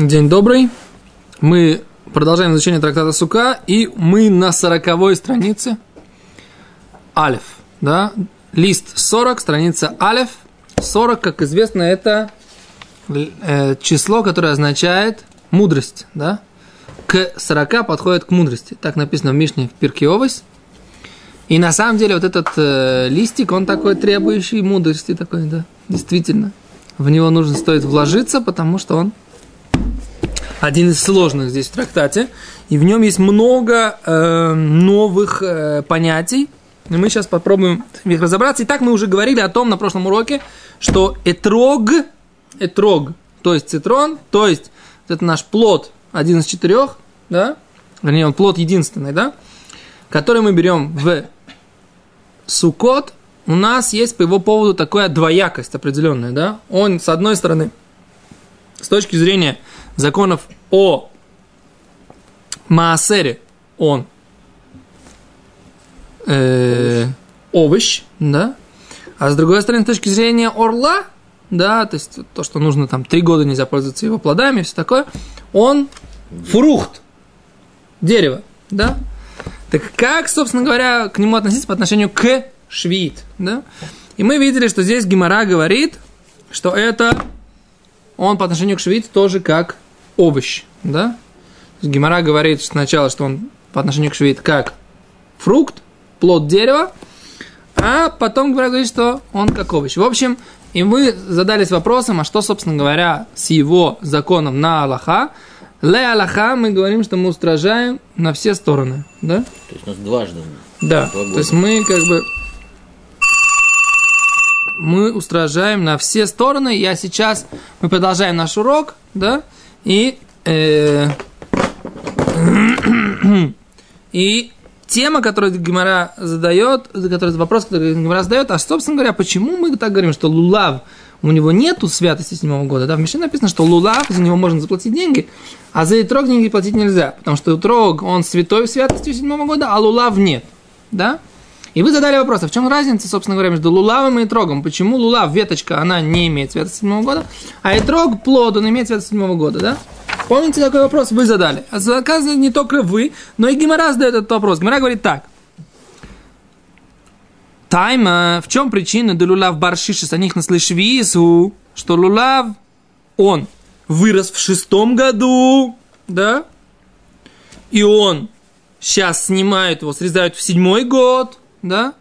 День добрый. Мы продолжаем изучение трактата Сука, и мы на сороковой странице. Алиф, да? Лист 40, страница Алиф. 40, как известно, это э, число, которое означает мудрость, да? К 40 подходит к мудрости. Так написано в Мишне в Пирке. И на самом деле вот этот э, листик, он такой требующий мудрости такой, да, действительно. В него нужно стоит вложиться, потому что он один из сложных здесь в трактате, и в нем есть много э, новых э, понятий, и мы сейчас попробуем их разобраться. Итак, мы уже говорили о том на прошлом уроке, что этрог, этрог, то есть цитрон, то есть это наш плод, один из четырех, да, вернее, он плод единственный, да, который мы берем в сукот, у нас есть по его поводу такая двоякость определенная, да. Он, с одной стороны, с точки зрения законов о Маасере, он э, овощ, да, а с другой стороны, с точки зрения орла, да, то есть то, что нужно там три года нельзя пользоваться его плодами, все такое, он фрукт, дерево, да. Так как, собственно говоря, к нему относиться по отношению к швид, да? И мы видели, что здесь Гимара говорит, что это он по отношению к швид тоже как овощ, да? Гимара говорит сначала, что он по отношению к швид как фрукт, плод дерева, а потом говорит, что он как овощ. В общем, и мы задались вопросом, а что, собственно говоря, с его законом на Аллаха. Ле Аллаха мы говорим, что мы устражаем на все стороны, да? То есть у нас дважды. Да, то есть мы как бы мы устражаем на все стороны. Я сейчас, мы продолжаем наш урок, да, и, э, и тема, которую Гимара задает, который, вопрос, который Гимара задает, а, собственно говоря, почему мы так говорим, что Лулав, у него нету святости седьмого года, да, в Мишне написано, что Лулав, за него можно заплатить деньги, а за Итрог деньги платить нельзя, потому что Итрог, он святой в святости седьмого года, а Лулав нет, да, и вы задали вопрос, а в чем разница, собственно говоря, между лулавом и трогом? Почему лулав, веточка, она не имеет цвета седьмого года, а итрог, плод, он имеет цвет седьмого года, да? Помните такой вопрос? Вы задали. А оказывается, не только вы, но и Гимара задает этот вопрос. Гимара говорит так. Тайма, в чем причина до лулав баршиши с них наслышвису, что лулав, он вырос в шестом году, да? И он сейчас снимают его, срезают в седьмой год, да?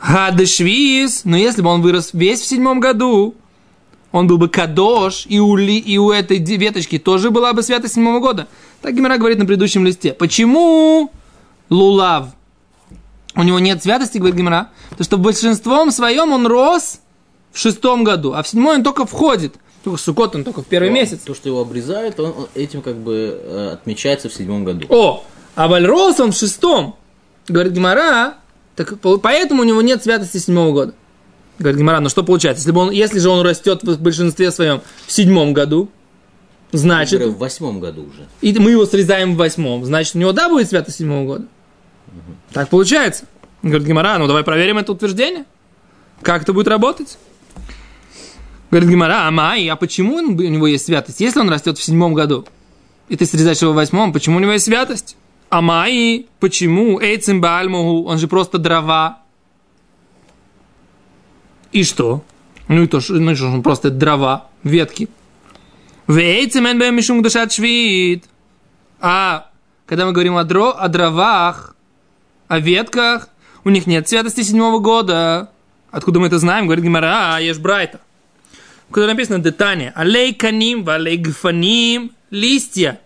Гадешвиз, но если бы он вырос весь в седьмом году, он был бы кадош, и у, ли, и у этой веточки тоже была бы святость седьмого года. Так Гимара говорит на предыдущем листе. Почему лулав? У него нет святости, говорит Гимара, потому что большинством своем он рос в шестом году, а в седьмой он только входит – только Сукот, он только в первый то, месяц. То, что его обрезают, он, он этим как бы э, отмечается в седьмом году. О, а Вальрос он в шестом. Говорит Гимара, так поэтому у него нет святости седьмого года. Говорит Гимара, ну что получается? Если, бы он, если же он растет в большинстве своем в седьмом году, значит... в восьмом году уже. И мы его срезаем в восьмом, значит, у него да будет святость седьмого года? Угу. Так получается. Говорит Гимара, ну давай проверим это утверждение. Как это будет работать? Говорит Гимара, а Май, а почему у него есть святость? Если он растет в седьмом году, и ты срезаешь его в восьмом, почему у него есть святость? А Май, почему? Эйцем Бальмуху, он же просто дрова. И что? Ну и то, ну, что он просто дрова, ветки. Вейцем мишум душат швид. А когда мы говорим о, дро, о дровах, о ветках, у них нет святости седьмого года. Откуда мы это знаем? Говорит Гимара, а, ешь брайта куда написано детание. Алей каним, валей гфаним, листья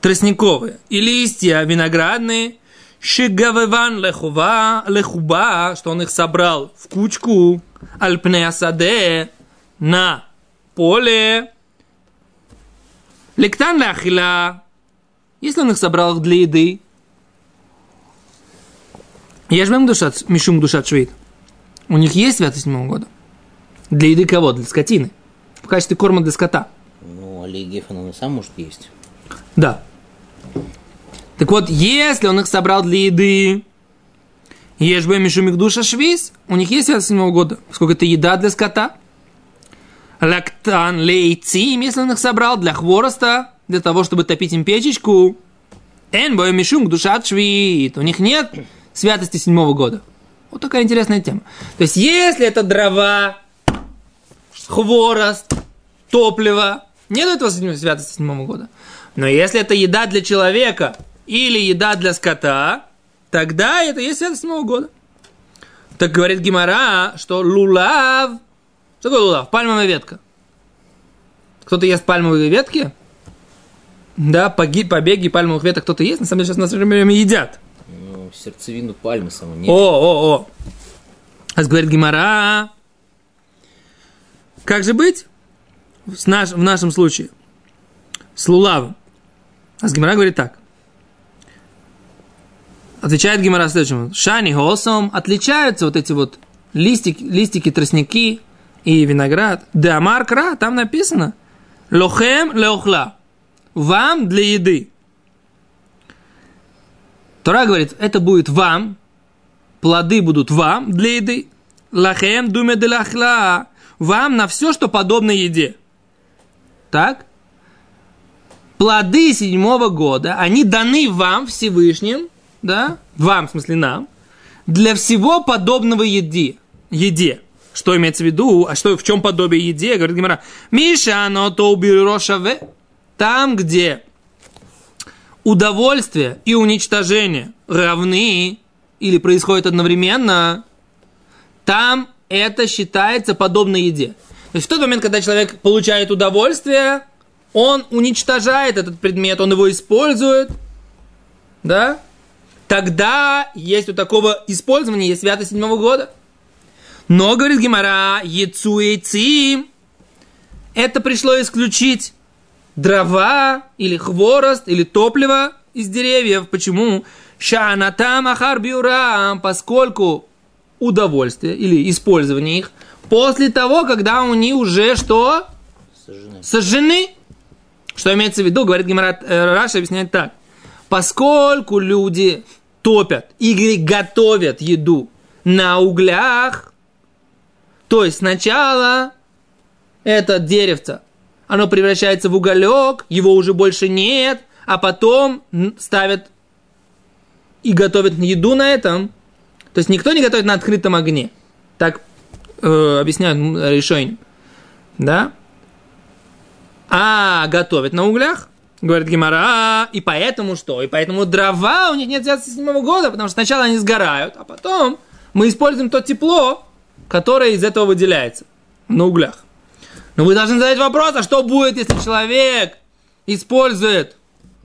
тростниковые и листья виноградные, шигавеван лехува, лехуба, что он их собрал в кучку, альпнеасаде, на поле, лектан ляхила, если он их собрал для еды, я же душат, мишум душат швид. У них есть святость седьмого года. Для еды кого? Для скотины. В качестве корма для скота. Ну, Алей Гефан он и сам может есть. Да. Так вот, если он их собрал для еды, Ешь бы мишумик душа швиз, у них есть святость седьмого года, сколько это еда для скота. Лактан лейцим, если он их собрал, для хвороста, для того, чтобы топить им печечку. Эн бой мишум душа швид, у них нет святости седьмого года. Вот такая интересная тема. То есть, если это дрова, хворост, топливо, нет этого святости седьмого года. Но если это еда для человека или еда для скота, тогда это есть святость седьмого года. Так говорит Гимара, что лулав... Что такое лулав? Пальмовая ветка. Кто-то ест пальмовые ветки? Да, поги, побеги пальмовых веток кто-то есть. На самом деле сейчас на наше время едят. Ну, сердцевину пальмы саму нет. О, о, о. А говорит Гимара. Как же быть? В, наш, в нашем случае. С лулавом. А с Гимара говорит так. Отвечает Гимара следующему. Шани голосом отличаются вот эти вот листики, листики, тростники и виноград. Деамар кра, там написано. Лохем леохла. Вам для еды. Тора говорит, это будет вам, плоды будут вам для еды. Лахем думе де лахла. Вам на все, что подобно еде. Так? Плоды седьмого года, они даны вам Всевышним, да, вам, в смысле нам, для всего подобного еде. еде. Что имеется в виду? А что, в чем подобие еде? Говорит Гимара. Миша, но то убирошаве. Там, где удовольствие и уничтожение равны или происходят одновременно, там это считается подобно еде. То есть в тот момент, когда человек получает удовольствие, он уничтожает этот предмет, он его использует, да, тогда есть у такого использования есть святость седьмого года. Но, говорит Гимара, яйцуэйци, это пришло исключить дрова или хворост или топливо из деревьев. Почему? Шанатам ахар поскольку удовольствие или использование их после того, когда они уже что? Сожжены. Сожжены. Что имеется в виду? Говорит Гимарат э, Раша, объясняет так. Поскольку люди топят или готовят еду на углях, то есть сначала это деревце, оно превращается в уголек, его уже больше нет, а потом ставят и готовят еду на этом. То есть никто не готовит на открытом огне. Так э, объясняют решение. Да? А готовят на углях, говорит Гимара, и поэтому что? И поэтому дрова у них нет 97 года, потому что сначала они сгорают, а потом мы используем то тепло, которое из этого выделяется на углях. Но вы должны задать вопрос, а что будет, если человек использует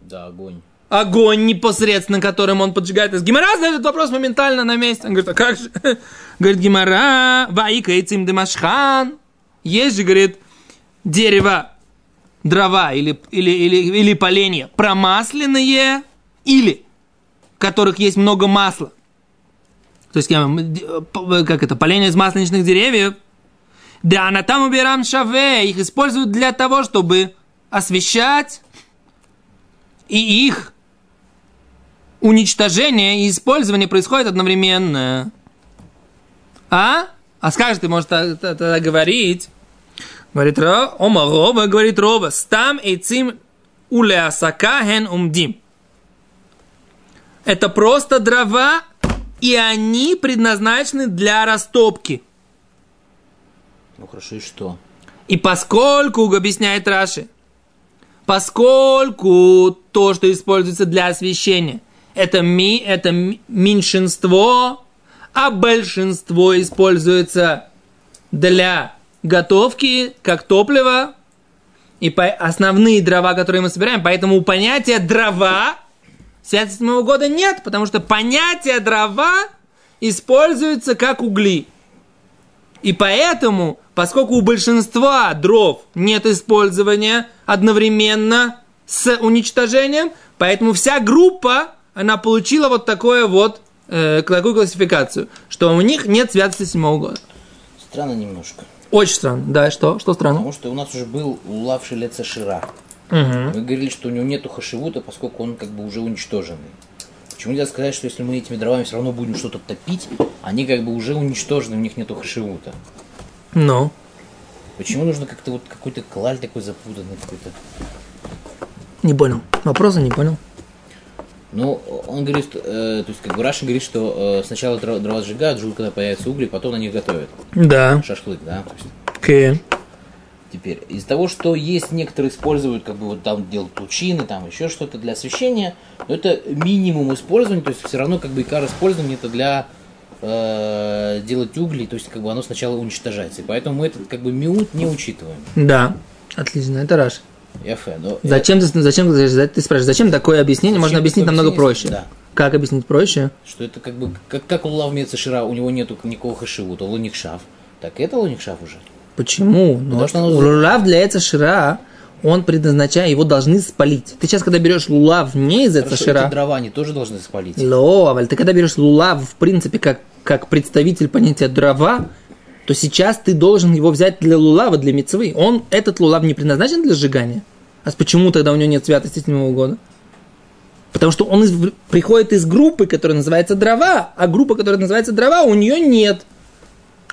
Да, огонь. Огонь непосредственно, которым он поджигает. Гимара задает этот вопрос моментально на месте. Он говорит, а как же? Говорит Гимара, ваика и демашхан. Есть же, говорит, дерево, дрова или, или, или, или поленья промасленные или в которых есть много масла. То есть, как это, поленья из масленичных деревьев. Да, она там убираем шаве. Их используют для того, чтобы освещать и их уничтожение и использование происходит одновременно. А? А скажет, ты можешь тогда говорить. Говорит Рова, ома Рова, говорит Рова, стам эйцим улеасака хен умдим. Это просто дрова, и они предназначены для растопки. Ну хорошо, и что? И поскольку, объясняет Раши, поскольку то, что используется для освещения, это, ми, это меньшинство, а большинство используется для готовки, как топливо, и по, основные дрова, которые мы собираем, поэтому у понятия дрова 77 года нет, потому что понятие дрова используется как угли. И поэтому, поскольку у большинства дров нет использования одновременно с уничтожением, поэтому вся группа, она получила вот такое вот, э, такую классификацию, что у них нет святости седьмого года. Странно немножко. Очень странно. Да, что? Что странно? Потому что у нас уже был улав шелеца шира. Угу. Мы говорили, что у него нету хашивута, поскольку он как бы уже уничтоженный. Почему нельзя сказать, что если мы этими дровами все равно будем что-то топить, они как бы уже уничтожены, у них нету хашивута? Ну. Почему нужно как-то вот какой-то клаль такой запутанный какой-то? Не понял. Вопроса не понял. Ну, он говорит, э, то есть как бы Раша говорит, что э, сначала дрова, дрова сжигают, жгут, когда появятся угли, потом на них готовят. Да. Шашлык, да? Окей. Теперь, из-за того, что есть некоторые используют, как бы вот там делают лучины, там еще что-то для освещения, но это минимум использования, то есть все равно как бы икар использования это для э, делать угли, то есть как бы оно сначала уничтожается. И поэтому мы этот как бы миут не учитываем. Да. Отлично, это Раш. Яфе, но Зачем ты, зачем ты, спрашиваешь, зачем такое объяснение? Можно Зачем объяснить такое намного проще. Да. Как объяснить проще? что это как бы, как, как у Лавмеца Шира, у него нету никакого хашивута, луникшав. Так это луникшав уже. Почему? Ну, Потому что оно- лулав для эца шира, он предназначает, его должны спалить. Ты сейчас, когда берешь лулав не из эца Хорошо, шира, эти дрова они тоже должны спалить. Ло, Аваль, ты когда берешь лулав, в принципе, как, как представитель понятия дрова, то сейчас ты должен его взять для лулава, для мецвы. Он, этот лулав не предназначен для сжигания. А почему тогда у него нет святости седьмого года? Потому что он из- приходит из группы, которая называется дрова, а группа, которая называется дрова, у нее нет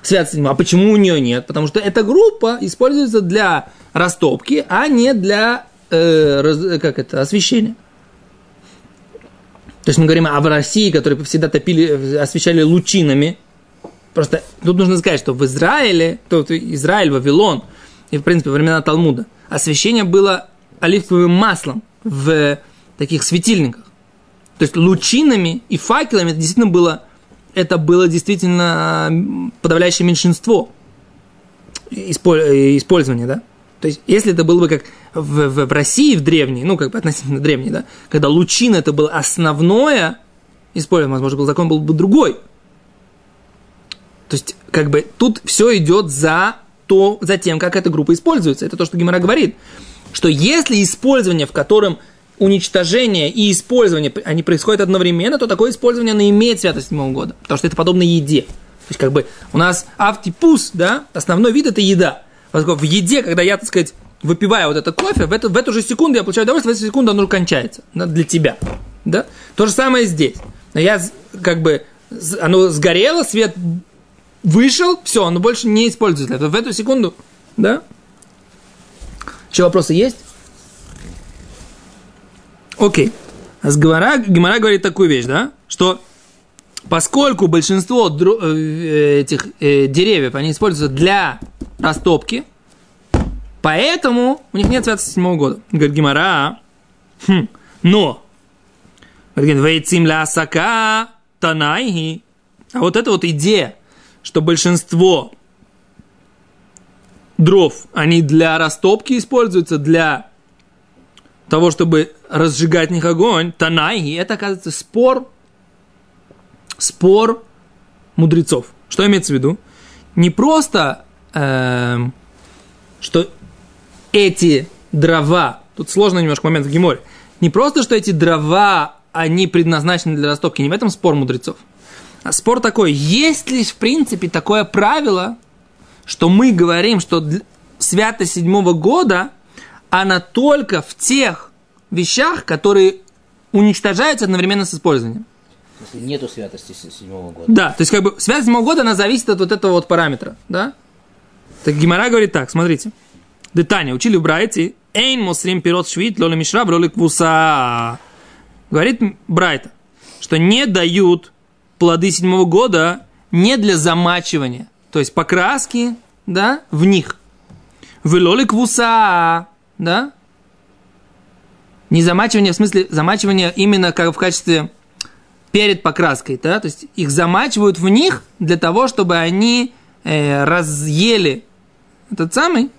святости седьмого. А почему у нее нет? Потому что эта группа используется для растопки, а не для э, раз- как это, освещения. То есть мы говорим о России, которые всегда топили, освещали лучинами. Просто тут нужно сказать, что в Израиле, то Израиль, Вавилон, и в принципе времена Талмуда, освещение было оливковым маслом в таких светильниках. То есть лучинами и факелами это действительно было, это было действительно подавляющее меньшинство испо- использования, да? То есть, если это было бы как в, в- в России в древней, ну, как бы относительно древней, да, когда лучин это было основное использование, возможно, был закон был бы другой. То есть, как бы тут все идет за, то, за тем, как эта группа используется. Это то, что Гимара говорит. Что если использование, в котором уничтожение и использование, они происходят одновременно, то такое использование, оно имеет святость седьмого года. Потому что это подобно еде. То есть, как бы, у нас автипус, да, основной вид – это еда. Поскольку в еде, когда я, так сказать, выпиваю вот это кофе, в эту, в эту же секунду я получаю удовольствие, в эту секунду оно кончается для тебя. Да? То же самое здесь. Я, как бы, оно сгорело, свет вышел, все, оно больше не используется. для этого. В эту секунду, да? Еще вопросы есть? Окей. А с Гемара, Гемара говорит такую вещь, да? Что поскольку большинство э, этих э, деревьев, они используются для растопки, поэтому у них нет святости седьмого года. Говорит Гемара, хм, но, говорит, вейцим ля сака танайги. А вот эта вот идея, что большинство дров, они для растопки используются, для того, чтобы разжигать в них огонь, танайги, это, оказывается, спор, спор мудрецов. Что имеется в виду? Не просто, эм, что эти дрова, тут сложный немножко момент в Геморе, не просто, что эти дрова, они предназначены для растопки, не в этом спор мудрецов. Спор такой, есть ли в принципе такое правило, что мы говорим, что святость седьмого года, она только в тех вещах, которые уничтожаются одновременно с использованием. Если нету святости седьмого года. Да, то есть как бы связь седьмого года, она зависит от вот этого вот параметра, да? Так Гимара говорит так, смотрите. Детание, учили в Брайте, эйн мусрим пирот швид, лоли мишра, лоли квуса. Говорит Брайта, что не дают плоды седьмого года не для замачивания, то есть покраски, да, в них. В лоли квуса, да? Не замачивание, в смысле замачивание именно как в качестве перед покраской, да, то есть их замачивают в них для того, чтобы они э, разъели этот самый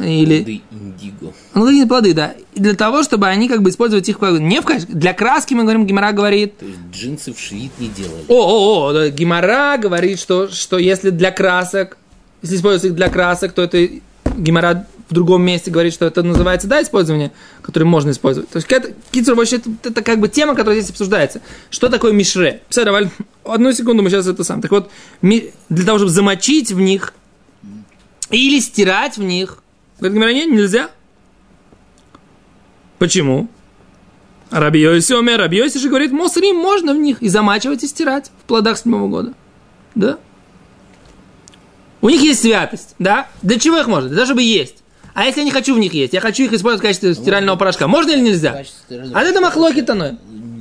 или Плоды индиго. ну какие плоды, да, и для того, чтобы они как бы использовать их не в качестве для краски мы говорим, Гимара говорит, То есть джинсы в швид не делали. о, о, о, Гимара говорит, что что если для красок, если используется их для красок, то это Гимара в другом месте говорит, что это называется, да, использование, которое можно использовать. То есть, это, Кицур, вообще, это, это как бы тема, которая здесь обсуждается. Что такое мишре? Давай, одну секунду, мы сейчас это сам. Так вот, для того, чтобы замочить в них или стирать в них, говорит Гимара, нет, нельзя. Почему? Рабиоси Омер, Рабиоси же говорит, мосрим можно в них и замачивать и стирать в плодах седьмого года. Да? У них есть святость, да? Для чего их можно? Для того, чтобы есть. А если я не хочу в них есть, я хочу их использовать в качестве стирального порошка, можно или нельзя? А это махлоки то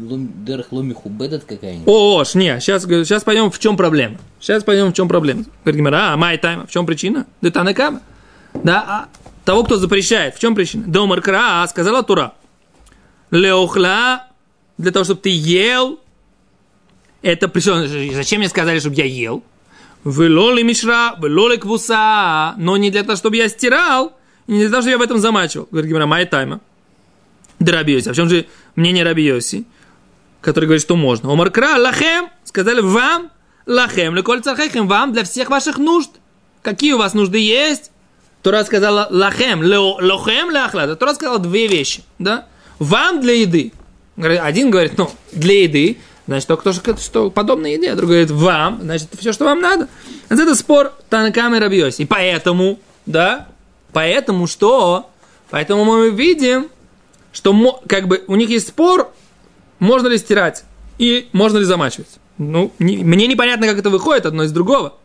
Дерх какая-нибудь. О, ж, не, сейчас, сейчас пойдем в чем проблема. Сейчас пойдем в чем проблема. Говорит а май тайма, в чем причина? Да танакама. Да, а того, кто запрещает, в чем причина? Домар кра, сказала Тура. Леохла, для того, чтобы ты ел. Это причем, зачем мне сказали, чтобы я ел? Велоли мишра, велоли квуса, но не для того, чтобы я стирал, и не для того, чтобы я в этом замачивал. Говорит Гимара, май тайма. Драбиоси. А в чем же мнение Рабиоси? который говорит, что можно. Омаркра, лахем, сказали вам, лахем, леколь цархехем, вам для всех ваших нужд. Какие у вас нужды есть? Тура сказала лахем, лохем, ляхла. Тура сказала две вещи, да? Вам для еды. Один говорит, ну, для еды, значит, только то, что, что подобно еде. Другой говорит, вам, значит, все, что вам надо. Это спор Танакам и Рабиоси. И поэтому, да, поэтому что? Поэтому мы видим, что как бы у них есть спор можно ли стирать и можно ли замачивать. Ну, не, мне непонятно, как это выходит одно из другого.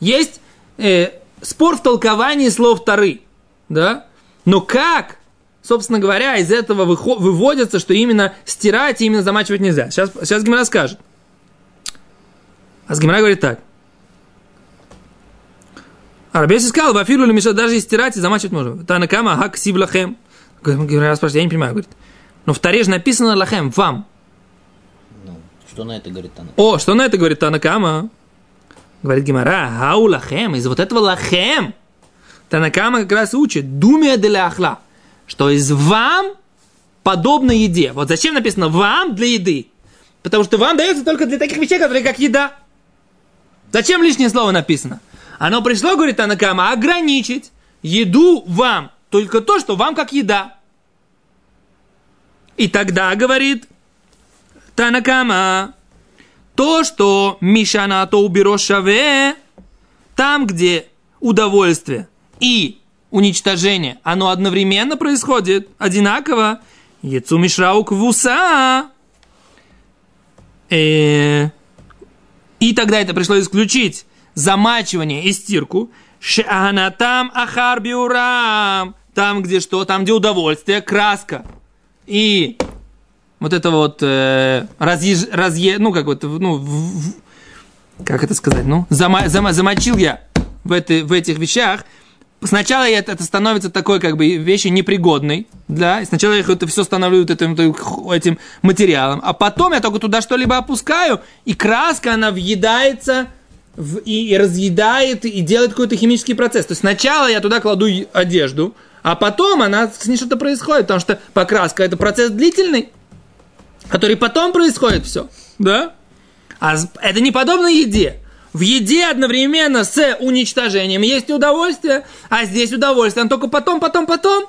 Есть э, спор в толковании слов Тары, да? Но как, собственно говоря, из этого выводится, что именно стирать и именно замачивать нельзя? Сейчас, сейчас Гимара скажет. А Гимара говорит так. Арабес сказал, Вафилу или Миша, даже и стирать и замачивать можно. Танакама, хак сивлахем. Гимара спрашивает, я не понимаю, говорит. Но в Таре же написано лахем, вам. Ну, что на это говорит Танакама? О, что на это говорит Танакама? Говорит Гимара, хау лахем, из вот этого лахем. Танакама как раз учит, думия для ахла, что из вам подобно еде. Вот зачем написано вам для еды? Потому что вам дается только для таких вещей, которые как еда. Зачем лишнее слово написано? Оно пришло, говорит Танакама, ограничить еду вам. Только то, что вам как еда. И тогда, говорит Танакама, то, что Мишана то уберошаве, там, где удовольствие и уничтожение, оно одновременно происходит, одинаково. Яцу Мишрау Квуса. Э, и тогда это пришлось исключить замачивание и стирку. Шанатам Ахарбиурам. Там, где что? Там, где удовольствие, краска и вот это вот э, разъеж, разъе, ну как вот, ну, в, в, как это сказать, ну, зама, зама, замочил я в, этой, в этих вещах, сначала это, это становится такой, как бы, вещью непригодной, да, и сначала я это все становлю этим, этим материалом, а потом я только туда что-либо опускаю, и краска, она въедается в, и, и разъедает, и делает какой-то химический процесс. То есть сначала я туда кладу одежду, а потом она, с ней что-то происходит, потому что покраска это процесс длительный, который потом происходит все, да? А это не подобно еде. В еде одновременно с уничтожением есть удовольствие, а здесь удовольствие, оно только потом, потом, потом.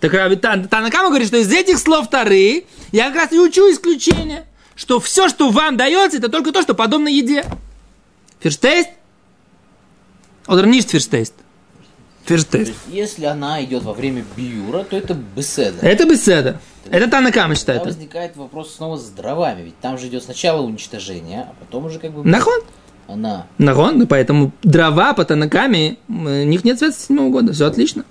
Так Танакама говорит, что из этих слов Тары я как раз и учу исключение, что все, что вам дается, это только то, что подобно еде. Ферштейст? Oder nicht ферштейст? Ферштест. Если она идет во время биюра, то это беседа. Это беседа. Это Танакама считает. Тогда возникает вопрос снова с дровами, ведь там же идет сначала уничтожение, а потом уже как бы... Нахон? Она. Нахон, поэтому дрова по Танакаме, у них нет света седьмого года, все отлично.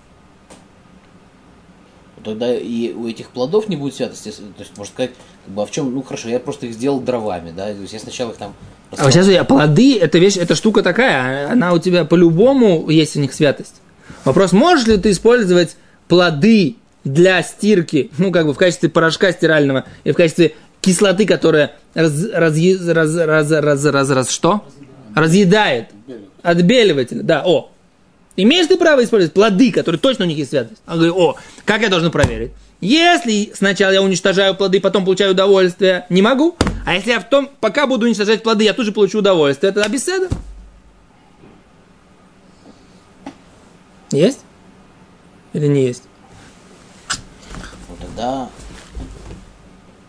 Тогда и у этих плодов не будет святости. То есть, можно сказать, как бы, а в чем, ну хорошо, я просто их сделал дровами, да, то есть я сначала их там... А сейчас я, плоды, это вещь, эта штука такая, она у тебя по-любому есть у них святость. Вопрос, можешь ли ты использовать плоды для стирки, ну, как бы в качестве порошка стирального и в качестве кислоты, которая раз, раз, раз, раз, раз, раз, раз, что? Разъедает. Отбеливатель. Да, о. Имеешь ты право использовать плоды, которые точно у них есть святость? Он говорит, о, как я должен проверить? Если сначала я уничтожаю плоды, потом получаю удовольствие, не могу. А если я в том, пока буду уничтожать плоды, я тут же получу удовольствие, это беседа. Есть? Или не есть? Ну тогда,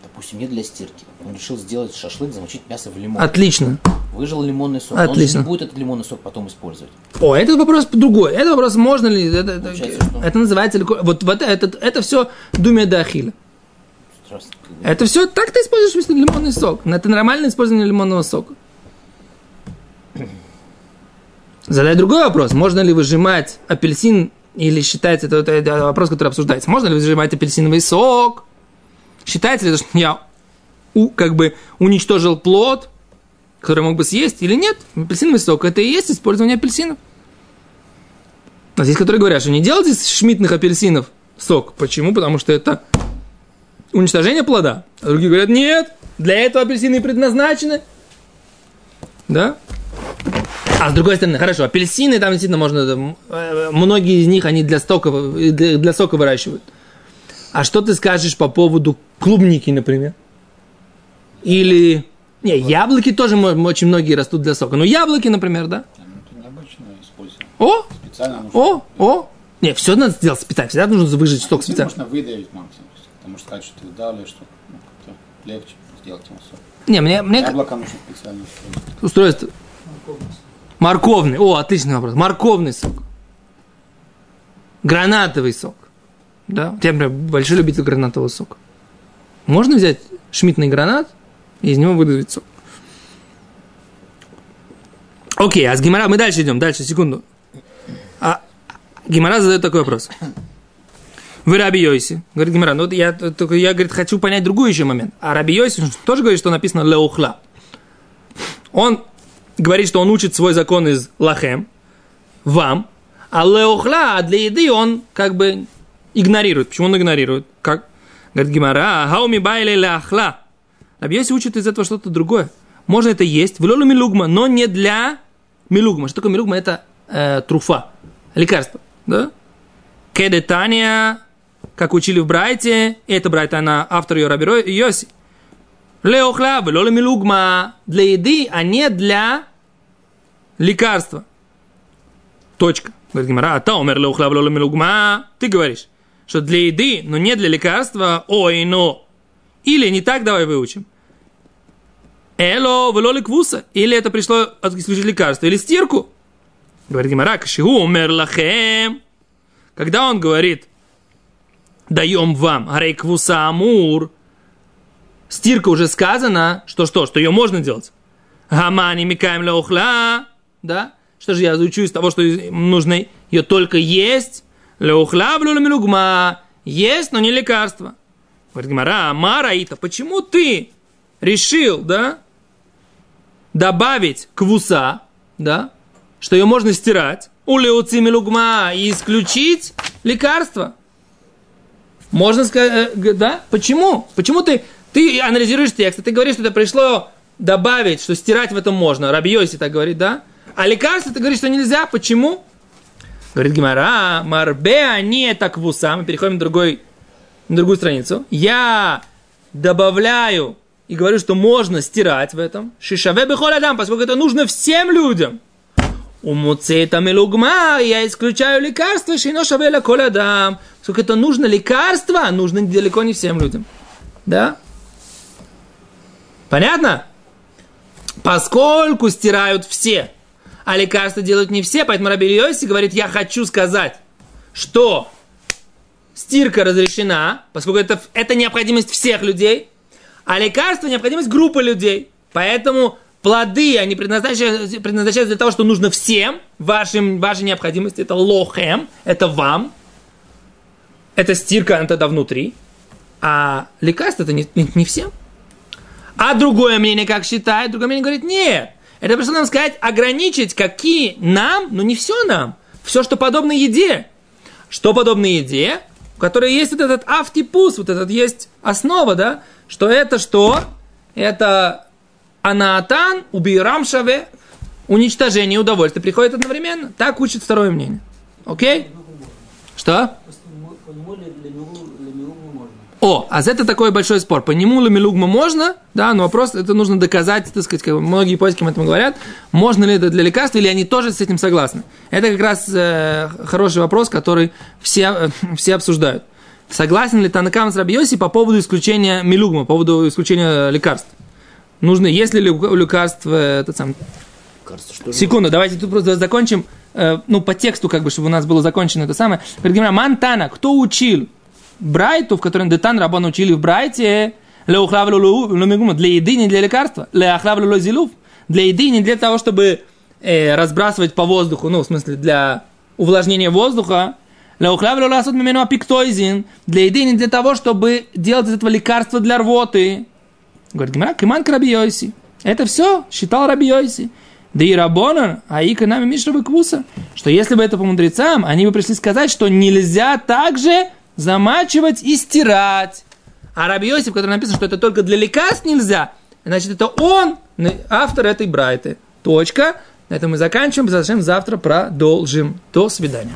допустим, не для стирки. Он решил сделать шашлык, замочить мясо в лимон. Отлично. Выжил лимонный сок. Отлично. Он не будет этот лимонный сок потом использовать. О, этот вопрос другой. Это вопрос, можно ли... Это, это, это называется... Вот, вот это, это все думия до ахилля. Это все так ты используешь лимонный сок. Это нормальное использование лимонного сока. Задай другой вопрос. Можно ли выжимать апельсин или считается, это, это, вопрос, который обсуждается. Можно ли выжимать апельсиновый сок? Считается ли что я у, как бы уничтожил плод, который мог бы съесть или нет? Апельсиновый сок – это и есть использование апельсинов. А здесь, которые говорят, что не делайте из шмитных апельсинов сок. Почему? Потому что это уничтожение плода. А другие говорят, нет, для этого апельсины предназначены. Да? А с другой стороны, хорошо, апельсины там действительно можно, э, многие из них они для, сока, для, для сока выращивают. А что ты скажешь по поводу клубники, например? Или... Не, яблоки тоже очень многие растут для сока. Ну, яблоки, например, да? Ну, Это необычно использовать. О, Специально нужно. о, о. Не, все надо сделать специально. Всегда нужно выжать сок специально. можно выдавить максимум. Потому что сказать, что ты дали, что ну, легче сделать ему сок. Не, мне, мне Яблоко нужно специально использовать. устройство. Морковный. О, отличный вопрос. Морковный сок. Гранатовый сок. Да? Я, например, большой любитель гранатового сока. Можно взять шмитный гранат и из него выдавить сок. Окей, а с Гимара мы дальше идем. Дальше, секунду. А Гимара задает такой вопрос. Вы Раби Йоси. Говорит Гимара, ну вот я, только я говорит, хочу понять другой еще момент. А Раби Йоси тоже говорит, что написано леухла. Он говорит, что он учит свой закон из лахем, вам, а леухла, а для еды он как бы игнорирует. Почему он игнорирует? Как? Говорит Гимара, хауми байле ляхла. Раби Йоси учит из этого что-то другое. Можно это есть, в лолу милугма, но не для милугма. Что такое милугма? Это э, труфа, лекарство. Да? Кедетания, как учили в Брайте, это Брайта, она автор ее Раби Ро- Йоси. Леохла, лола милугма, для еды, а не для лекарства. Точка. Говорит Гимара, а та умер леохла, лола милугма. Ты говоришь, что для еды, но не для лекарства, ой, но. Или не так, давай выучим. Эло, велоли квуса. Или это пришло от лекарство, или стирку. Говорит Гимара, кашигу умер лахем. Когда он говорит, даем вам, арей квуса амур, стирка уже сказано, что что, что ее можно делать. Гамани микаем леухла, да? Что же я заучу из того, что нужно ее только есть? Леухла милугма, есть, но не лекарство. Говорит Гимара, Мараита, почему ты решил, да, добавить квуса, да, что ее можно стирать, у милугма и исключить лекарство? Можно сказать, э, да? Почему? Почему ты, ты анализируешь текст, и ты говоришь, что это пришло добавить, что стирать в этом можно. Рабиоси так говорит, да? А лекарство ты говоришь, что нельзя. Почему? Говорит Гимара, марбе они это квуса. Мы переходим на, другой, на другую страницу. Я добавляю и говорю, что можно стирать в этом. Шишаве бехоль адам, поскольку это нужно всем людям. У муцейта мелугма я исключаю лекарство, шино шавеля коля дам. Поскольку это нужно лекарство, нужно далеко не всем людям. Да? Понятно? Поскольку стирают все, а лекарства делают не все, поэтому Раби Йоси говорит, я хочу сказать, что стирка разрешена, поскольку это, это необходимость всех людей, а лекарство необходимость группы людей. Поэтому плоды, они предназначаются, предназначаются для того, что нужно всем, вашим, вашей необходимости. Это лохем, это вам. Это стирка, она тогда внутри. А лекарство это не, не, не всем. А другое мнение как считает? Другое мнение говорит, нет. Это пришло нам сказать, ограничить какие нам, но не все нам. Все, что подобно еде. Что подобно еде, у которой есть вот этот автипус, вот этот есть основа, да, что это что? Это анаатан, убирам шаве, уничтожение удовольствия приходит одновременно. Так учит второе мнение. Окей? Что? По нему ли для милугма для милугма можно? О, а это такой большой спор. По нему ламилугма можно, да, но вопрос, это нужно доказать, так сказать, как многие поиски об этом говорят, можно ли это для лекарства, или они тоже с этим согласны. Это как раз э, хороший вопрос, который все, э, все обсуждают. Согласен ли Танакам с Рабиоси по поводу исключения милугма, по поводу исключения лекарств? Нужно, если ли у лекарств, э, этот сам, Кажется, что Секунду, давайте тут просто закончим, э, ну, по тексту, как бы, чтобы у нас было закончено это самое. Говорит Мантана, кто учил? Брайту, в котором Детан Рабан учили в Брайте, Леухлавлю для еды, не для лекарства. Леахлавлю зилув. Для еды, не для того, чтобы э, разбрасывать по воздуху, ну, в смысле, для увлажнения воздуха. Леухлавлю ласут мимену апиктоизин. Для еды, не для того, чтобы делать из этого лекарства для рвоты. Говорит Гимара, киман Рабиойси. Это все считал Рабиойси. Да и Рабона, а и нами Мишрабы Квуса, что если бы это по мудрецам, они бы пришли сказать, что нельзя также замачивать и стирать. А Раби Йосиф, который написано, что это только для лекарств нельзя, значит, это он, автор этой брайты. Точка. На этом мы заканчиваем. Завтра продолжим. До свидания.